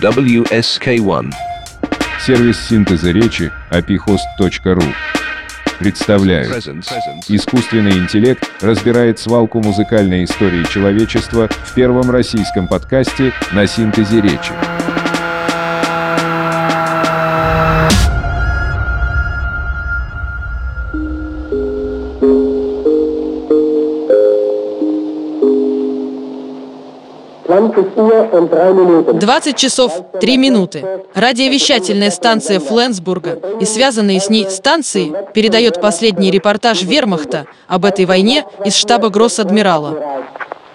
WSK1. Сервис синтеза речи apihost.ru представляют Искусственный интеллект разбирает свалку музыкальной истории человечества в первом российском подкасте на синтезе речи. Двадцать часов три минуты. Радиовещательная станция Фленсбурга и связанные с ней станции передает последний репортаж Вермахта об этой войне из штаба Гросс-адмирала.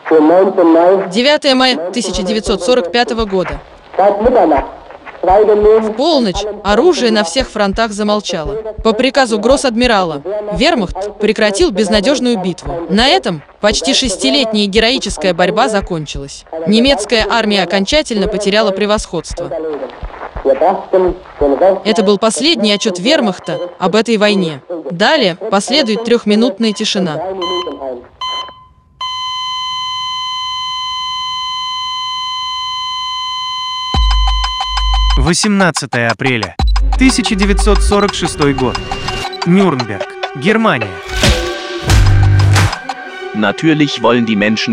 9 мая 1945 года. В полночь оружие на всех фронтах замолчало. По приказу гросс-адмирала Вермахт прекратил безнадежную битву. На этом почти шестилетняя героическая борьба закончилась. Немецкая армия окончательно потеряла превосходство. Это был последний отчет Вермахта об этой войне. Далее последует трехминутная тишина. 18 апреля 1946 год. Нюрнберг, Германия.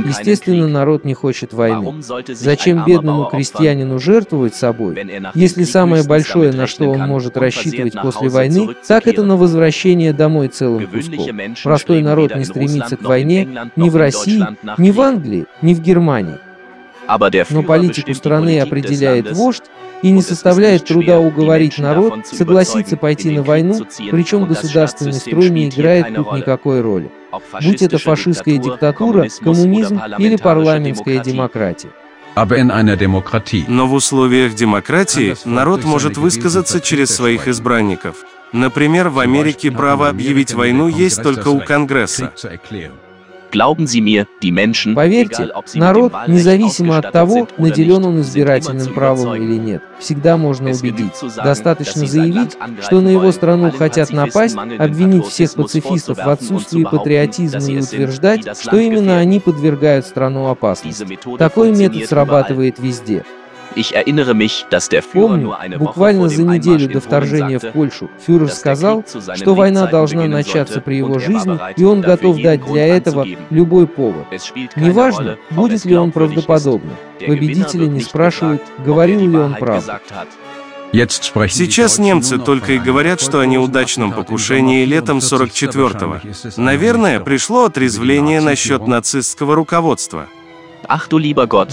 Естественно, народ не хочет войны. Зачем бедному крестьянину жертвовать собой, если самое большое, на что он может рассчитывать после войны, так это на возвращение домой целым куском. Простой народ не стремится к войне ни в России, ни в Англии, ни в Германии. Но политику страны определяет вождь, и не составляет труда уговорить народ согласиться пойти на войну, причем государственный строй не играет тут никакой роли. Будь это фашистская диктатура, коммунизм или парламентская демократия. Но в условиях демократии народ может высказаться через своих избранников. Например, в Америке право объявить войну есть только у Конгресса. Поверьте, народ, независимо от того, наделен он избирательным правом или нет, всегда можно убедить. Достаточно заявить, что на его страну хотят напасть, обвинить всех пацифистов в отсутствии патриотизма и утверждать, что именно они подвергают страну опасности. Такой метод срабатывает везде. Помню, буквально за неделю до вторжения в Польшу фюрер сказал, что война должна начаться при его жизни, и он готов дать для этого любой повод. Неважно, будет ли он правдоподобным. Победители не спрашивают, говорил ли он правду. Сейчас немцы только и говорят, что о неудачном покушении летом 44-го. Наверное, пришло отрезвление насчет нацистского руководства.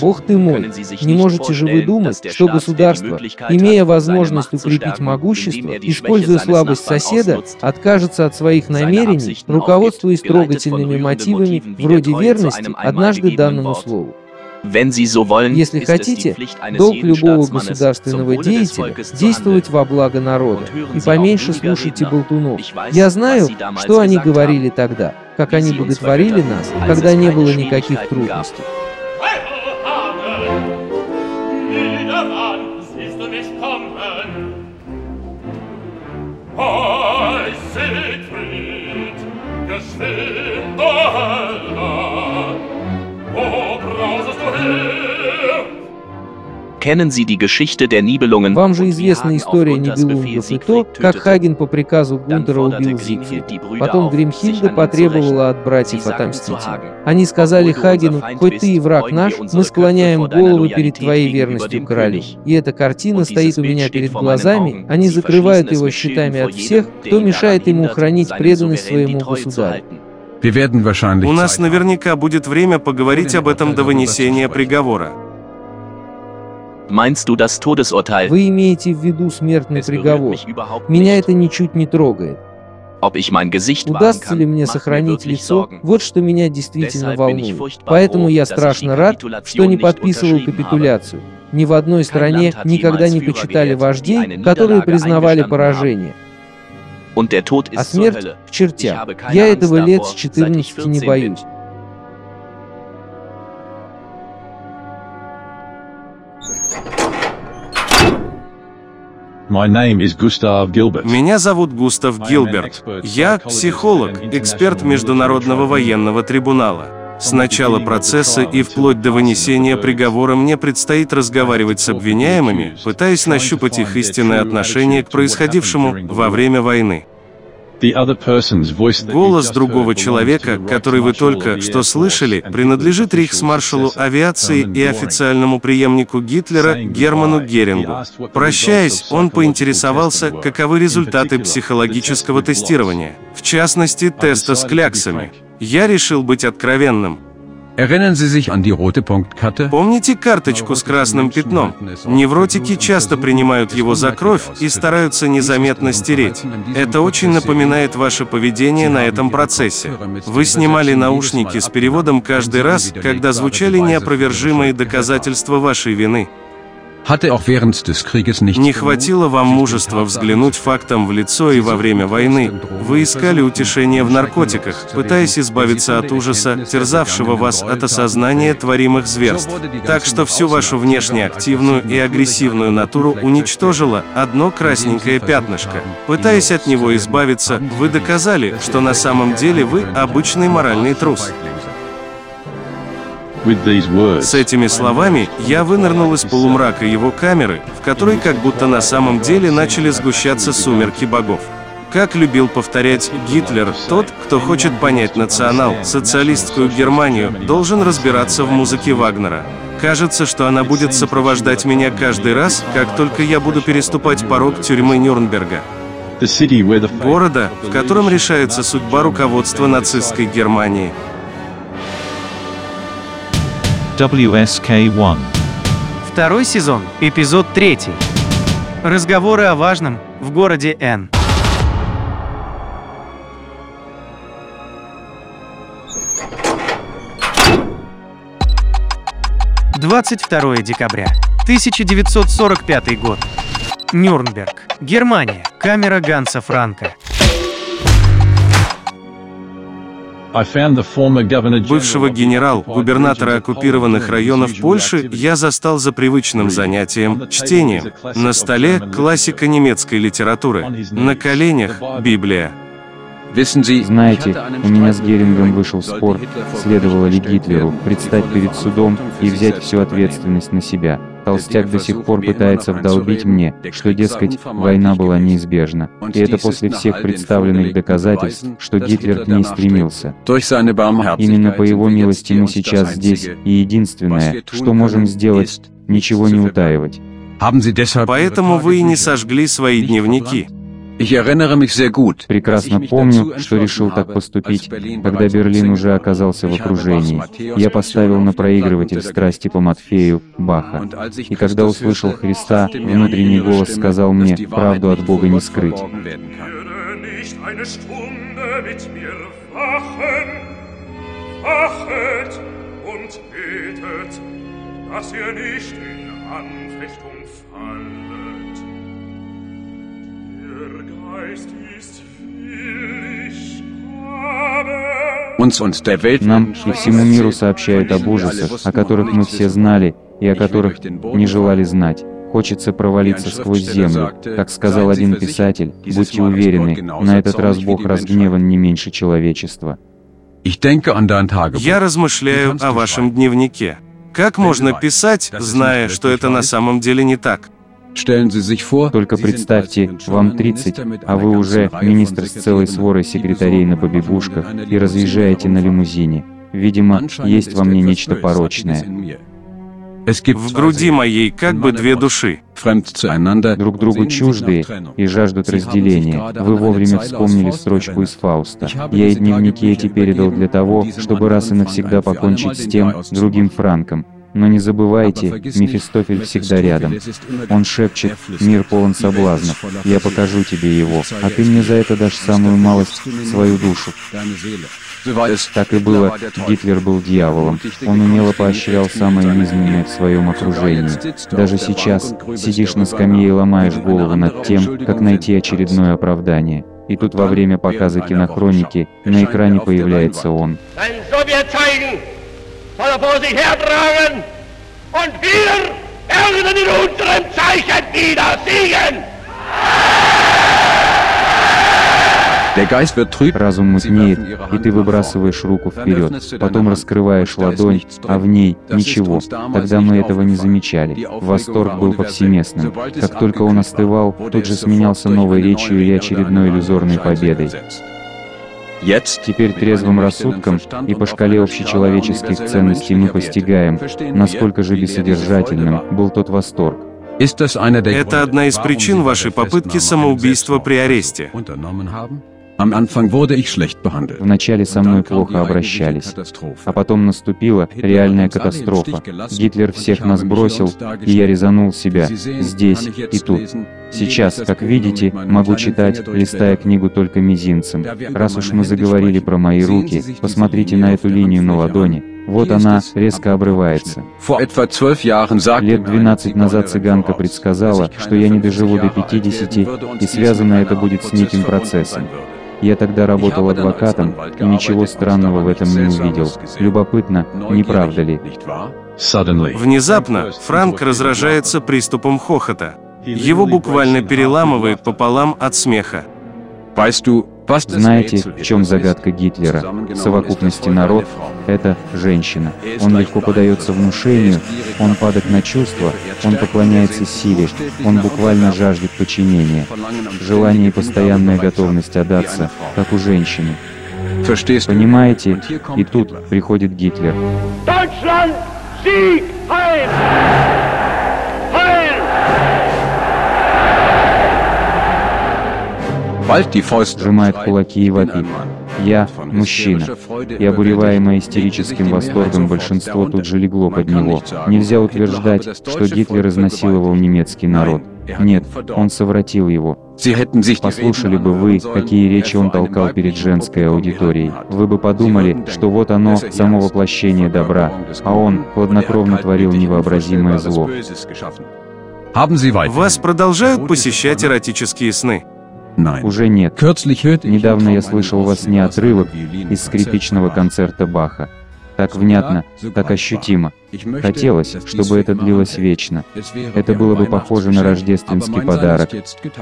Бог ты мой, не можете же вы думать, что государство, имея возможность укрепить могущество, используя слабость соседа, откажется от своих намерений, руководствуясь трогательными мотивами вроде верности однажды данному слову. Если хотите, долг любого государственного деятеля – действовать во благо народа и поменьше слушайте болтунов. Я знаю, что они говорили тогда, как они боготворили нас, когда не было никаких трудностей. Вам же известна история Нибелунгов и то, как Хаген по приказу Гунтера убил Зигфрида. Потом Гримхильда потребовала от братьев отомстить Они сказали Хагену, хоть ты и враг наш, мы склоняем головы перед твоей верностью королю. И эта картина стоит у меня перед глазами, они закрывают его щитами от всех, кто мешает ему хранить преданность своему государю. У нас наверняка будет время поговорить об этом до вынесения приговора. Вы имеете в виду смертный приговор. Меня это ничуть не трогает. Удастся ли мне сохранить лицо, вот что меня действительно волнует. Поэтому я страшно рад, что не подписывал капитуляцию. Ни в одной стране никогда не почитали вождей, которые признавали поражение. А смерть в чертях. Я этого лет с 14 не боюсь. Меня зовут Густав Гилберт. Я психолог, эксперт Международного военного трибунала. С начала процесса и вплоть до вынесения приговора мне предстоит разговаривать с обвиняемыми, пытаясь нащупать их истинное отношение к происходившему во время войны. Голос другого человека, который вы только что слышали, принадлежит рейхсмаршалу авиации и официальному преемнику Гитлера Герману Герингу. Прощаясь, он поинтересовался, каковы результаты психологического тестирования, в частности, теста с кляксами. Я решил быть откровенным. Помните карточку с красным пятном? Невротики часто принимают его за кровь и стараются незаметно стереть. Это очень напоминает ваше поведение на этом процессе. Вы снимали наушники с переводом каждый раз, когда звучали неопровержимые доказательства вашей вины. Не хватило вам мужества взглянуть фактам в лицо и во время войны. Вы искали утешение в наркотиках, пытаясь избавиться от ужаса, терзавшего вас от осознания творимых зверств. Так что всю вашу внешне активную и агрессивную натуру уничтожило одно красненькое пятнышко. Пытаясь от него избавиться, вы доказали, что на самом деле вы обычный моральный трус. С этими словами я вынырнул из полумрака его камеры, в которой как будто на самом деле начали сгущаться сумерки богов. Как любил повторять Гитлер, тот, кто хочет понять национал, социалистскую Германию, должен разбираться в музыке Вагнера. Кажется, что она будет сопровождать меня каждый раз, как только я буду переступать порог тюрьмы Нюрнберга. Города, в котором решается судьба руководства нацистской Германии. WSK-1. Второй сезон, эпизод третий. Разговоры о важном в городе Н. Двадцать второе декабря, 1945 год. Нюрнберг, Германия. Камера Ганса Франка. Бывшего генерал-губернатора оккупированных районов Польши я застал за привычным занятием – чтением. На столе – классика немецкой литературы. На коленях – Библия. Знаете, у меня с Герингом вышел спор, следовало ли Гитлеру предстать перед судом и взять всю ответственность на себя. Толстяк до сих пор пытается вдолбить мне, что, дескать, война была неизбежна. И это после всех представленных доказательств, что Гитлер к ней стремился. Именно по его милости мы сейчас здесь, и единственное, что можем сделать, ничего не утаивать. Поэтому вы и не сожгли свои дневники. Прекрасно помню, что решил так поступить, когда Берлин уже оказался в окружении. Я поставил на проигрыватель страсти по Матфею, Баха. И когда услышал Христа, внутренний голос сказал мне, правду от Бога не скрыть. dass ihr nicht in Anfechtung fallet. Нам и всему миру сообщают об ужасах, о которых мы все знали и о которых не желали знать. Хочется провалиться сквозь землю. Как сказал один писатель, будьте уверены, на этот раз Бог разгневан не меньше человечества. Я размышляю о вашем дневнике. Как можно писать, зная, что это на самом деле не так? Только представьте, вам 30, а вы уже министр с целой сворой секретарей на побегушках и разъезжаете на лимузине. Видимо, есть во мне нечто порочное. В груди моей как бы две души. Друг другу чуждые и жаждут разделения. Вы вовремя вспомнили строчку из Фауста. Я и дневники эти передал для того, чтобы раз и навсегда покончить с тем, другим Франком, но не забывайте, Мефистофель всегда рядом. Он шепчет, мир полон соблазнов, я покажу тебе его, а ты мне за это дашь самую малость, свою душу. Так и было, Гитлер был дьяволом. Он умело поощрял самое низменное в своем окружении. Даже сейчас сидишь на скамье и ломаешь голову над тем, как найти очередное оправдание. И тут во время показа кинохроники на экране появляется он soll er vor sich hertragen und wir werden in unserem Zeichen wieder siegen. Разум мутнеет, и ты выбрасываешь руку вперед, потом раскрываешь ладонь, а в ней ничего. Тогда мы этого не замечали. Восторг был повсеместным. Как только он остывал, тут же сменялся новой речью или очередной иллюзорной победой. Теперь трезвым рассудком и по шкале общечеловеческих ценностей мы постигаем, насколько же бессодержательным был тот восторг. Это одна из причин вашей попытки самоубийства при аресте. Вначале со мной плохо обращались, а потом наступила реальная катастрофа. Гитлер всех нас бросил, и я резанул себя здесь и тут. Сейчас, как видите, могу читать, листая книгу только мизинцем. Раз уж мы заговорили про мои руки, посмотрите на эту линию на ладони. Вот она резко обрывается. Лет 12 назад цыганка предсказала, что я не доживу до 50, и связано это будет с неким процессом. Я тогда работал адвокатом, и ничего странного в этом не увидел. Любопытно, не правда ли? Внезапно Франк разражается приступом хохота. Его буквально переламывает пополам от смеха. Знаете, в чем загадка Гитлера? В совокупности народ — это женщина. Он легко подается внушению, он падает на чувства, он поклоняется силе, он буквально жаждет подчинения. Желание и постоянная готовность отдаться, как у женщины. Понимаете? И тут приходит Гитлер. Сжимает кулаки и вопит. Я – мужчина. И обуреваемое истерическим восторгом большинство тут же легло под него. Нельзя утверждать, что Гитлер изнасиловал немецкий народ. Нет, он совратил его. Послушали бы вы, какие речи он толкал перед женской аудиторией. Вы бы подумали, что вот оно, само воплощение добра, а он хладнокровно творил невообразимое зло. Вас продолжают посещать эротические сны? Уже нет. Недавно я слышал во сне отрывок из скрипичного концерта Баха. Так внятно, так ощутимо. Хотелось, чтобы это длилось вечно. Это было бы похоже на рождественский подарок.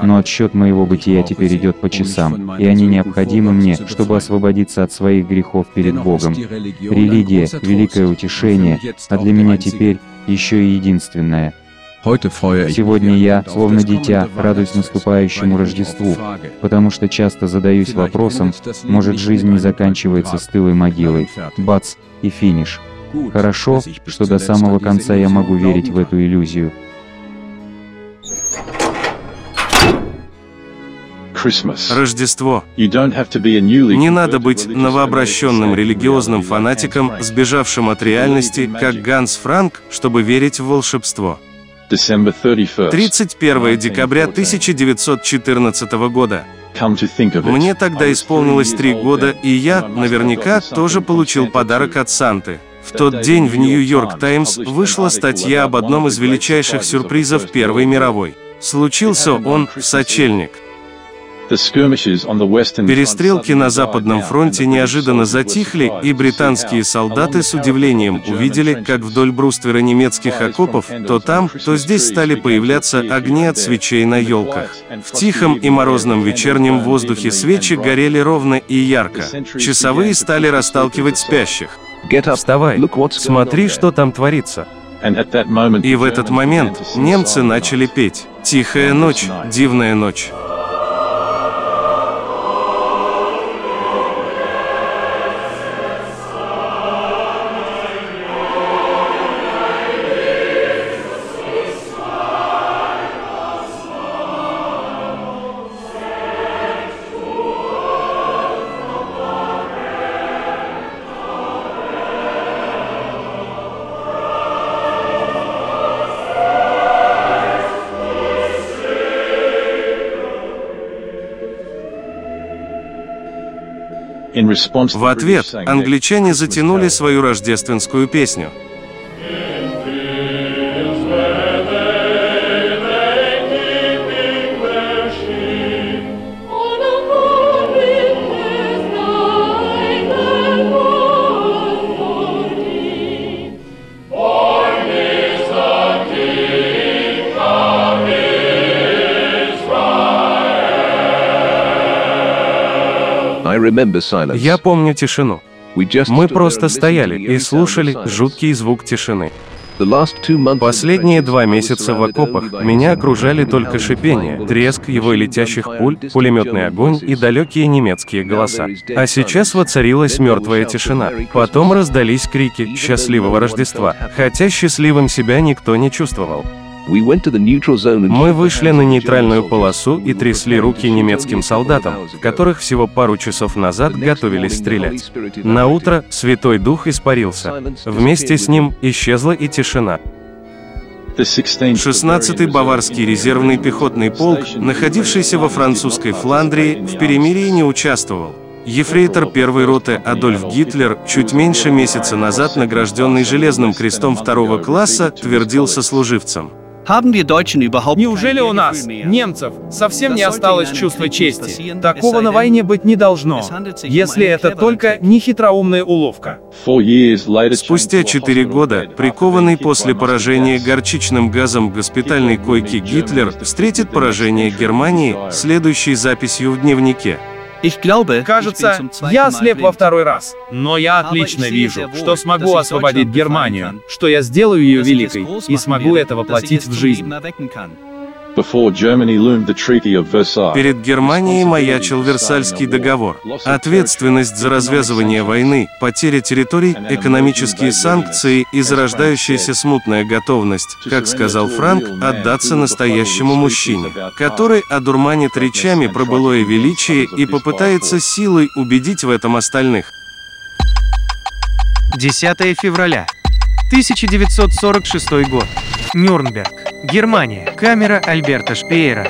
Но отсчет моего бытия теперь идет по часам, и они необходимы мне, чтобы освободиться от своих грехов перед Богом. Религия — великое утешение, а для меня теперь еще и единственное — Сегодня я, словно дитя, радуюсь наступающему Рождеству, потому что часто задаюсь вопросом, может жизнь не заканчивается стылой могилой. Бац, и финиш. Хорошо, что до самого конца я могу верить в эту иллюзию. Рождество. Не надо быть новообращенным религиозным фанатиком, сбежавшим от реальности, как Ганс Франк, чтобы верить в волшебство. 31 декабря 1914 года. Мне тогда исполнилось три года, и я, наверняка, тоже получил подарок от Санты. В тот день в Нью-Йорк Таймс вышла статья об одном из величайших сюрпризов Первой мировой. Случился он в сочельник. Перестрелки на Западном фронте неожиданно затихли, и британские солдаты с удивлением увидели, как вдоль бруствера немецких окопов то там, то здесь стали появляться огни от свечей на елках. В тихом и морозном вечернем воздухе свечи горели ровно и ярко. Часовые стали расталкивать спящих. Вставай, смотри, что там творится. И в этот момент немцы начали петь «Тихая ночь, дивная ночь». В ответ англичане затянули свою рождественскую песню. Я помню тишину. Мы просто стояли и слушали жуткий звук тишины. Последние два месяца в окопах меня окружали только шипение, треск его летящих пуль, пулеметный огонь и далекие немецкие голоса. А сейчас воцарилась мертвая тишина. Потом раздались крики «Счастливого Рождества», хотя счастливым себя никто не чувствовал. Мы вышли на нейтральную полосу и трясли руки немецким солдатам, которых всего пару часов назад готовились стрелять. На утро Святой Дух испарился. Вместе с ним исчезла и тишина. 16-й Баварский резервный пехотный полк, находившийся во французской Фландрии, в перемирии не участвовал. Ефрейтор первой роты Адольф Гитлер, чуть меньше месяца назад награжденный Железным крестом второго класса, твердил сослуживцам – Неужели у нас, немцев, совсем не осталось чувства чести? Такого на войне быть не должно, если это только не хитроумная уловка. Спустя четыре года, прикованный после поражения горчичным газом госпитальной койки Гитлер встретит поражение Германии следующей записью в дневнике. Кажется, я ослеп во второй раз. Но я отлично вижу, что смогу освободить Германию, что я сделаю ее великой и смогу это воплотить в жизнь. Перед Германией маячил Версальский договор. Ответственность за развязывание войны, потеря территорий, экономические санкции и зарождающаяся смутная готовность, как сказал Франк, отдаться настоящему мужчине, который одурманит речами про былое величие и попытается силой убедить в этом остальных. 10 февраля 1946 год. Нюрнберг. Германия. Камера Альберта Шпеера.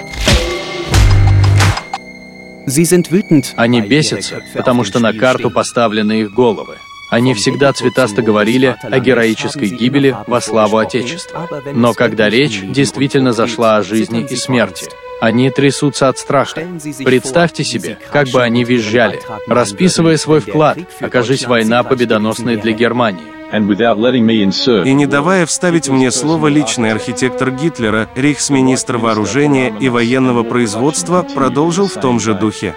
Они бесятся, потому что на карту поставлены их головы. Они всегда цветасто говорили о героической гибели во славу Отечества. Но когда речь действительно зашла о жизни и смерти, они трясутся от страха. Представьте себе, как бы они визжали, расписывая свой вклад, окажись война победоносной для Германии. И не давая вставить мне слово личный архитектор Гитлера, рейхсминистр вооружения и военного производства продолжил в том же духе.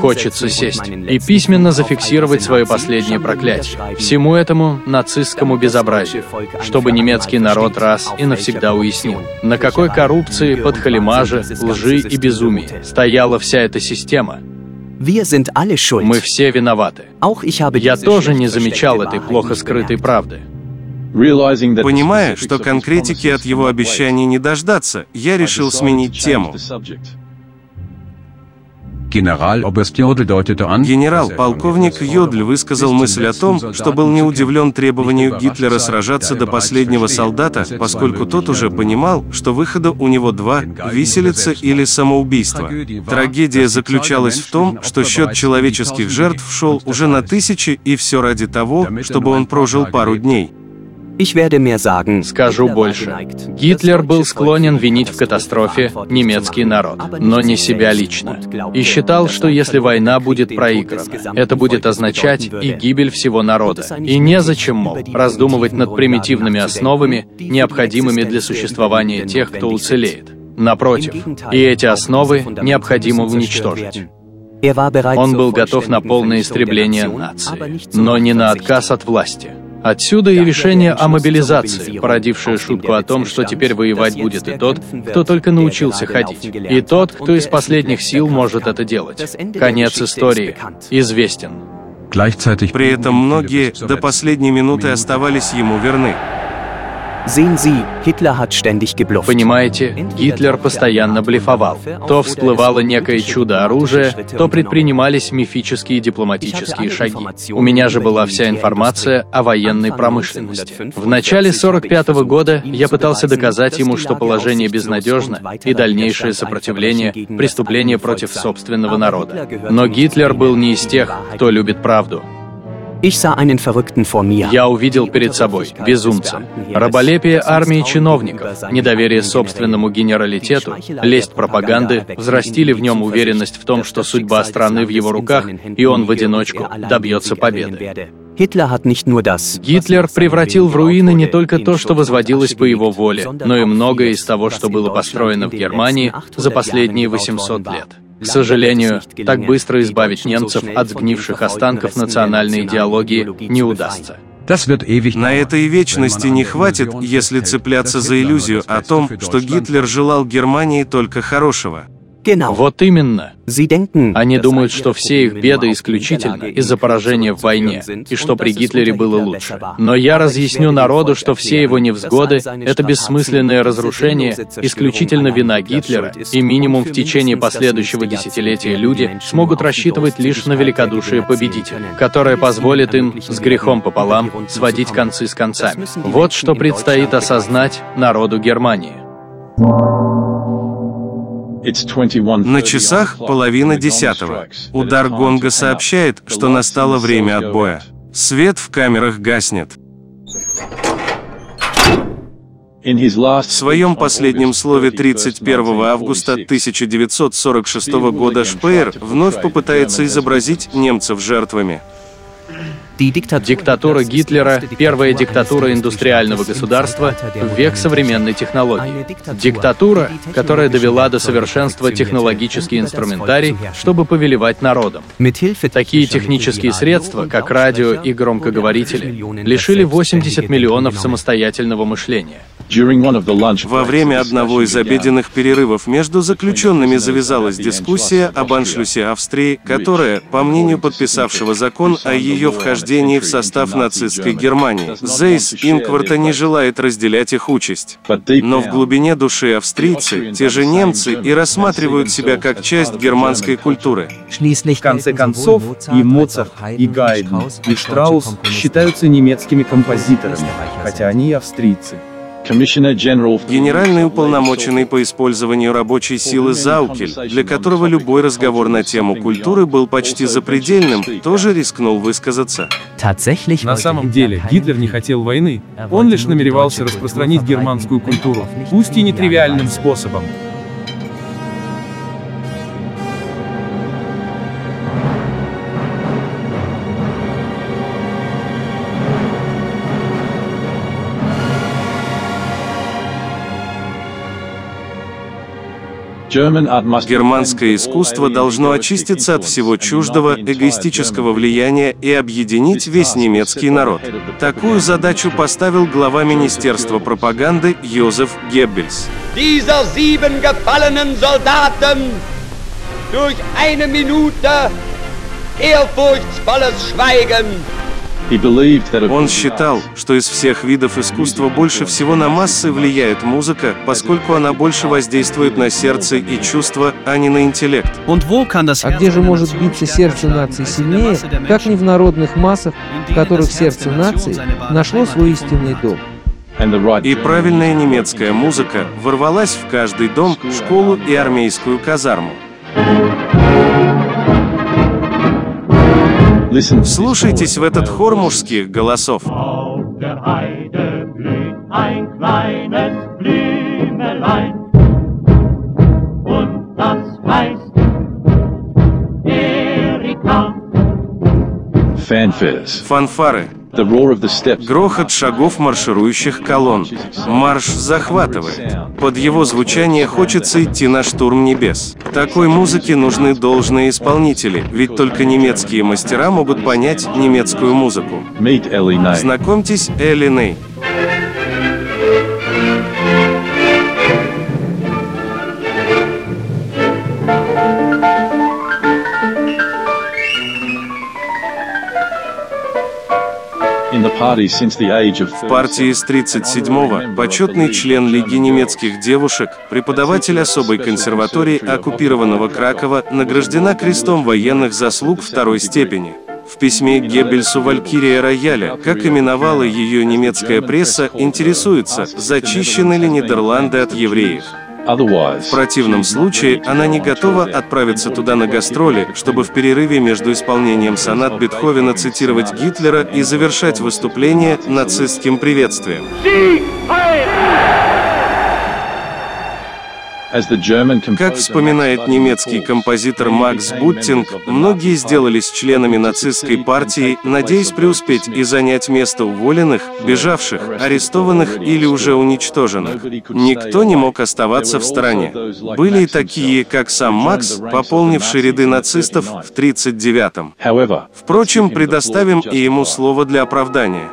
Хочется сесть и письменно зафиксировать свое последнее проклятие. всему этому нацистскому безобразию, чтобы немецкий народ раз и навсегда уяснил, на какой коррупции, подхалимаже, лжи и безумии стояла вся эта система, мы все виноваты. Я тоже не замечал этой плохо скрытой правды. Понимая, что конкретики от его обещаний не дождаться, я решил сменить тему. Генерал-полковник Йодль высказал мысль о том, что был не удивлен требованию Гитлера сражаться до последнего солдата, поскольку тот уже понимал, что выхода у него два – виселица или самоубийство. Трагедия заключалась в том, что счет человеческих жертв шел уже на тысячи, и все ради того, чтобы он прожил пару дней. Скажу больше. Гитлер был склонен винить в катастрофе немецкий народ, но не себя лично. И считал, что если война будет проиграна, это будет означать и гибель всего народа. И незачем, мол, раздумывать над примитивными основами, необходимыми для существования тех, кто уцелеет. Напротив, и эти основы необходимо уничтожить. Он был готов на полное истребление нации, но не на отказ от власти. Отсюда и решение о мобилизации, породившее шутку о том, что теперь воевать будет и тот, кто только научился ходить, и тот, кто из последних сил может это делать. Конец истории известен. При этом многие до последней минуты оставались ему верны. Понимаете, Гитлер постоянно блефовал. То всплывало некое чудо оружия, то предпринимались мифические дипломатические шаги. У меня же была вся информация о военной промышленности. В начале 45 -го года я пытался доказать ему, что положение безнадежно и дальнейшее сопротивление – преступление против собственного народа. Но Гитлер был не из тех, кто любит правду. Я увидел перед собой безумца. Раболепие армии чиновников, недоверие собственному генералитету, лесть пропаганды взрастили в нем уверенность в том, что судьба страны в его руках, и он в одиночку добьется победы. Гитлер превратил в руины не только то, что возводилось по его воле, но и многое из того, что было построено в Германии за последние 800 лет. К сожалению, так быстро избавить немцев от сгнивших останков национальной идеологии не удастся. На этой вечности не хватит, если цепляться за иллюзию о том, что Гитлер желал Германии только хорошего. Вот именно. Они думают, что все их беды исключительно из-за поражения в войне, и что при Гитлере было лучше. Но я разъясню народу, что все его невзгоды — это бессмысленное разрушение, исключительно вина Гитлера, и минимум в течение последующего десятилетия люди смогут рассчитывать лишь на великодушие победителя, которое позволит им с грехом пополам сводить концы с концами. Вот что предстоит осознать народу Германии. На часах половина десятого. Удар гонга сообщает, что настало время отбоя. Свет в камерах гаснет. В своем последнем слове 31 августа 1946 года Шпеер вновь попытается изобразить немцев жертвами. Диктатура Гитлера – первая диктатура индустриального государства в век современной технологии. Диктатура, которая довела до совершенства технологический инструментарий, чтобы повелевать народом. Такие технические средства, как радио и громкоговорители, лишили 80 миллионов самостоятельного мышления. Во время одного из обеденных перерывов между заключенными завязалась дискуссия об аншлюсе Австрии, которая, по мнению подписавшего закон о ее вхождении в состав нацистской Германии, Зейс Инкварта не желает разделять их участь. Но в глубине души австрийцы, те же немцы, и рассматривают себя как часть германской культуры. В конце концов, и Моцарт, и Гайден, и Штраус считаются немецкими композиторами, хотя они и австрийцы. Генеральный уполномоченный по использованию рабочей силы Заукель, для которого любой разговор на тему культуры был почти запредельным, тоже рискнул высказаться. На самом деле, Гитлер не хотел войны. Он лишь намеревался распространить германскую культуру, пусть и нетривиальным способом. Германское искусство должно очиститься от всего чуждого, эгоистического влияния и объединить весь немецкий народ. Такую задачу поставил глава Министерства пропаганды Йозеф Геббельс. durch eine Minute ehrfurchtsvolles Schweigen он считал, что из всех видов искусства больше всего на массы влияет музыка, поскольку она больше воздействует на сердце и чувства, а не на интеллект. А где же может биться сердце нации сильнее, как не в народных массах, в которых сердце нации нашло свой истинный дом? И правильная немецкая музыка ворвалась в каждый дом, школу и армейскую казарму. Слушайтесь в этот хор мужских голосов. Фанфары. Грохот шагов марширующих колонн. Марш захватывает. Под его звучание хочется идти на штурм небес. Такой музыке нужны должные исполнители, ведь только немецкие мастера могут понять немецкую музыку. Знакомьтесь, Элли Ней. В партии с 37-го почетный член Лиги немецких девушек, преподаватель особой консерватории оккупированного Кракова, награждена крестом военных заслуг второй степени. В письме Геббельсу «Валькирия рояля», как именовала ее немецкая пресса, интересуется, зачищены ли Нидерланды от евреев. В противном случае она не готова отправиться туда на гастроли, чтобы в перерыве между исполнением сонат Бетховена цитировать Гитлера и завершать выступление нацистским приветствием. Как вспоминает немецкий композитор Макс Буттинг, многие сделались членами нацистской партии, надеясь преуспеть и занять место уволенных, бежавших, арестованных или уже уничтоженных. Никто не мог оставаться в стороне. Были и такие, как сам Макс, пополнивший ряды нацистов в 1939-м. Впрочем, предоставим и ему слово для оправдания.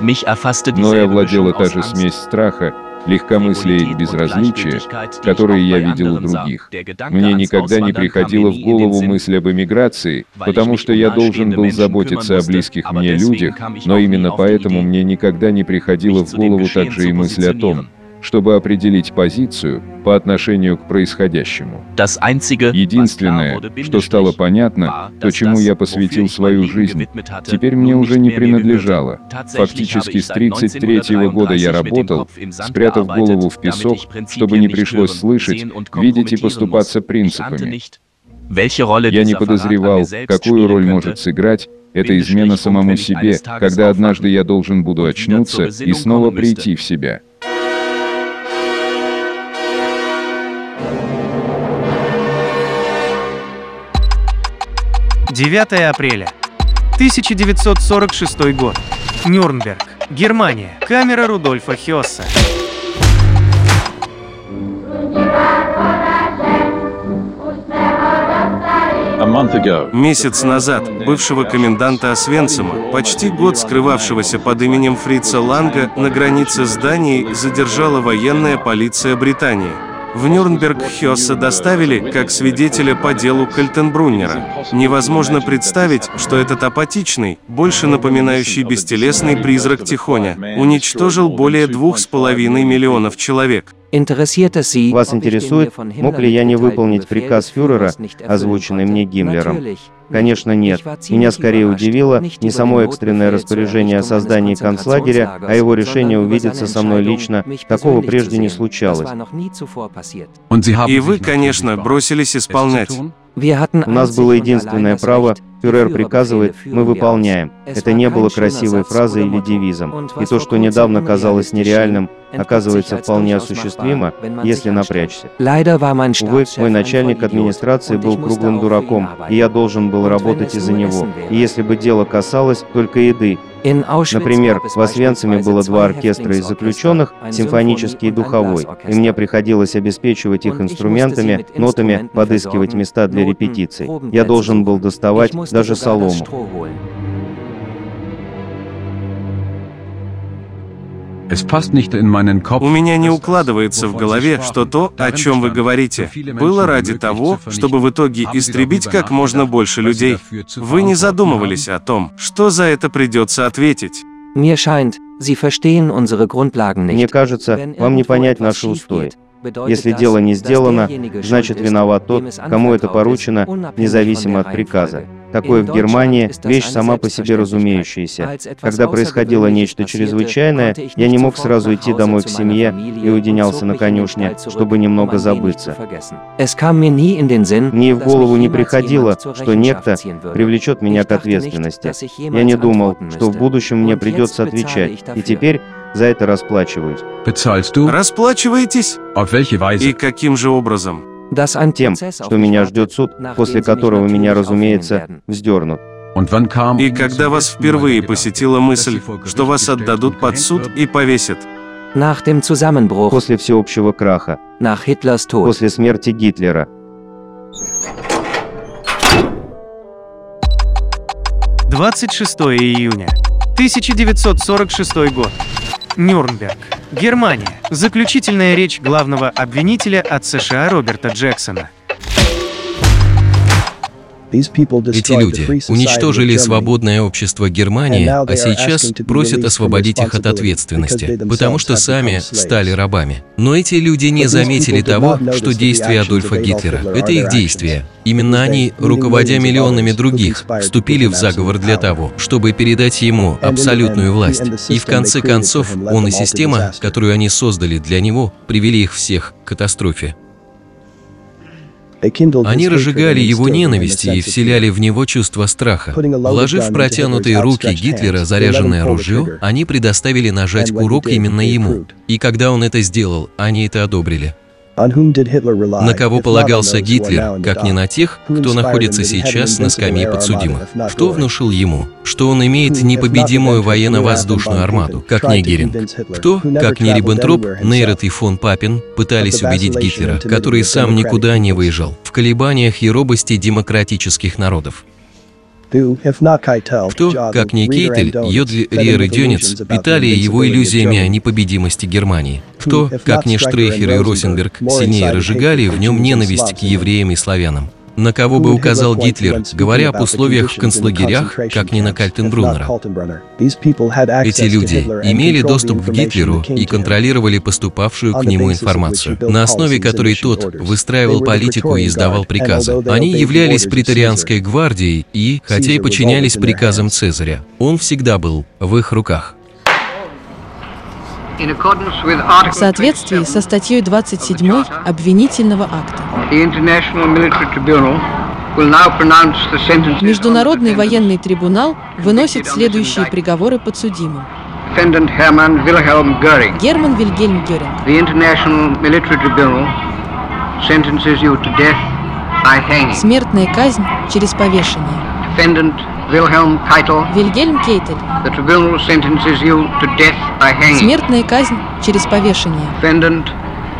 Но я владела та же смесь страха, легкомыслия и безразличия, которые я видел у других. Мне никогда не приходила в голову мысль об эмиграции, потому что я должен был заботиться о близких мне людях, но именно поэтому мне никогда не приходила в голову также и мысль о том, чтобы определить позицию по отношению к происходящему. Единственное, что стало понятно, то, чему я посвятил свою жизнь, теперь мне уже не принадлежало. Фактически с 1933 года я работал, спрятав голову в песок, чтобы не пришлось слышать, видеть и поступаться принципами. Я не подозревал, какую роль может сыграть эта измена самому себе, когда однажды я должен буду очнуться и снова прийти в себя. 9 апреля. 1946 год. Нюрнберг, Германия. Камера Рудольфа Хёсса. Месяц назад бывшего коменданта Освенцима, почти год скрывавшегося под именем Фрица Ланга, на границе с Данией задержала военная полиция Британии. В Нюрнберг Хёсса доставили как свидетеля по делу Кальтенбруннера. Невозможно представить, что этот апатичный, больше напоминающий бестелесный призрак Тихоня, уничтожил более двух с половиной миллионов человек. Вас интересует, мог ли я не выполнить приказ фюрера, озвученный мне Гиммлером? Конечно, нет. Меня скорее удивило не само экстренное распоряжение о создании концлагеря, а его решение увидеться со мной лично. Такого прежде не случалось. И вы, конечно, бросились исполнять. У нас было единственное право Фюрер приказывает, мы выполняем. Это не было красивой фразой или девизом. И то, что недавно казалось нереальным, оказывается вполне осуществимо, если напрячься. Увы, мой начальник администрации был круглым дураком, и я должен был работать из-за него. И если бы дело касалось только еды, Например, в Освенциме было два оркестра из заключенных, симфонический и духовой, и мне приходилось обеспечивать их инструментами, нотами, подыскивать места для репетиций. Я должен был доставать даже солому. У меня не укладывается в голове, что то, о чем вы говорите, было ради того, чтобы в итоге истребить как можно больше людей. Вы не задумывались о том, что за это придется ответить. Мне кажется, вам не понять наши устои. Если дело не сделано, значит виноват тот, кому это поручено, независимо от приказа. Такое в Германии – вещь сама по себе разумеющаяся. Когда происходило нечто чрезвычайное, я не мог сразу идти домой к семье и уединялся на конюшне, чтобы немного забыться. Мне в голову не приходило, что некто привлечет меня к ответственности. Я не думал, что в будущем мне придется отвечать, и теперь за это расплачиваюсь. Расплачиваетесь? И каким же образом? Тем, что меня ждет суд, после которого меня, разумеется, вздернут. И когда вас впервые посетила мысль, что вас отдадут под суд и повесят? После всеобщего краха. После смерти Гитлера. Двадцать шестое июня, 1946 год. Нюрнберг, Германия. Заключительная речь главного обвинителя от США Роберта Джексона. Эти люди уничтожили свободное общество Германии, а сейчас просят освободить их от ответственности, потому что сами стали рабами. Но эти люди не заметили того, что действия Адольфа Гитлера – это их действия. Именно они, руководя миллионами других, вступили в заговор для того, чтобы передать ему абсолютную власть. И в конце концов, он и система, которую они создали для него, привели их всех к катастрофе. Они разжигали его ненависть и вселяли в него чувство страха. Вложив в протянутые руки Гитлера заряженное ружье, они предоставили нажать курок именно ему. И когда он это сделал, они это одобрили. На кого полагался Гитлер, как не на тех, кто находится сейчас на скамье подсудимых? Кто внушил ему, что он имеет непобедимую военно-воздушную армаду, как не Геринг? Кто, как не Риббентроп, Нейрот и фон Папин, пытались убедить Гитлера, который сам никуда не выезжал, в колебаниях и робости демократических народов? Кто, как не Кейтель, Йодли, Риер и Дёнец, питали его иллюзиями о непобедимости Германии? Кто, как не Штрейхер и Росенберг, сильнее разжигали в нем ненависть к евреям и славянам? На кого бы указал Гитлер, говоря об условиях в концлагерях, как ни на Кальтенбруннера? Эти люди имели доступ к Гитлеру и контролировали поступавшую к нему информацию, на основе которой тот выстраивал политику и издавал приказы. Они являлись претарианской гвардией и, хотя и подчинялись приказам Цезаря, он всегда был в их руках. В соответствии со статьей 27 обвинительного акта. Международный военный трибунал выносит следующие приговоры подсудимым. Герман Вильгельм Геринг. Смертная казнь через повешение. Wilhelm Keitel. Вильгельм Кейтель. The tribunal sentences you to death by hanging. Смертная казнь через повешение. Defendant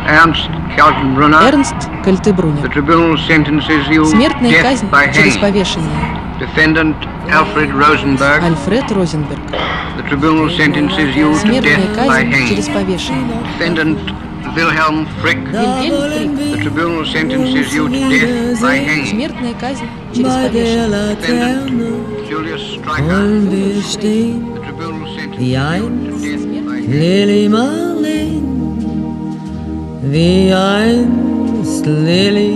Ernst Kaltenbrunner. Эрнст Кальтебрунер. The tribunal sentences you Смертная death казнь by через повешение. Defendant Alfred Rosenberg. Альфред Розенберг. The tribunal sentences you to death by hanging. через повешение. Defendant Wilhelm Frick. Вильгельм Фрик. The tribunal sentences you to death by hanging. Смертная казнь через повешение. Defendant Julius Streicher. Wollen wir stehen The tribunal sentences wie you ein to death by hanging. Lili Marleen, wie einst Lili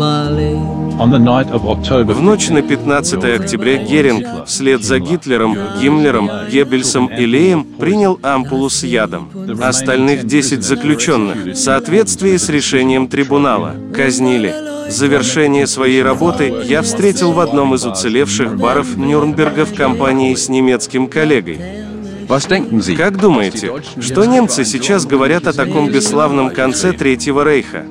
Marleen. В ночь на 15 октября Геринг, вслед за Гитлером, Гиммлером, Геббельсом и Леем, принял ампулу с ядом. Остальных 10 заключенных, в соответствии с решением трибунала, казнили. Завершение своей работы я встретил в одном из уцелевших баров Нюрнберга в компании с немецким коллегой. Как думаете, что немцы сейчас говорят о таком бесславном конце Третьего Рейха?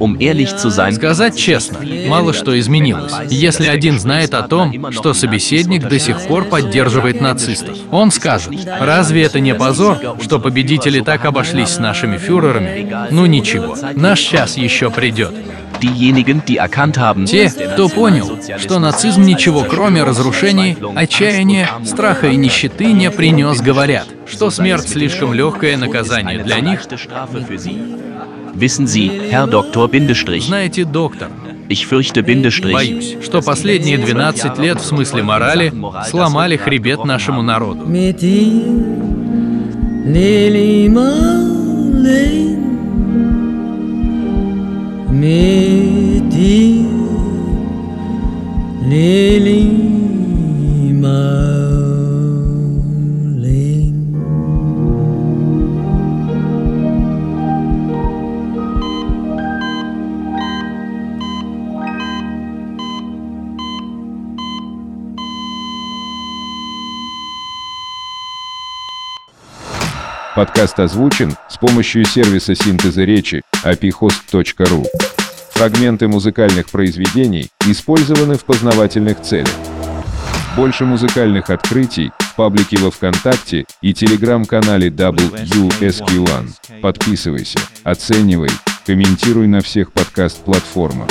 Um ehrlich zu sein, Сказать честно, мало что изменилось. Если один знает о том, что собеседник до сих пор поддерживает нацистов, он скажет, разве это не позор, что победители так обошлись с нашими фюрерами? Ну ничего, наш час еще придет. Diejenigen, die erkannt haben, Те, кто понял, что нацизм ничего кроме разрушений, отчаяния, страха и нищеты не принес, говорят, что смерть слишком легкое наказание для них. Wissen Sie, Herr Doktor Bindestrich, Знаете, доктор, ich fürchte Bindestrich, боюсь, что последние 12 лет в смысле морали сломали хребет нашему народу. Me de Mar Подкаст озвучен с помощью сервиса синтеза речи apihost.ru. Фрагменты музыкальных произведений использованы в познавательных целях. Больше музыкальных открытий в паблике во ВКонтакте и телеграм-канале WSQ1. Подписывайся, оценивай, комментируй на всех подкаст-платформах.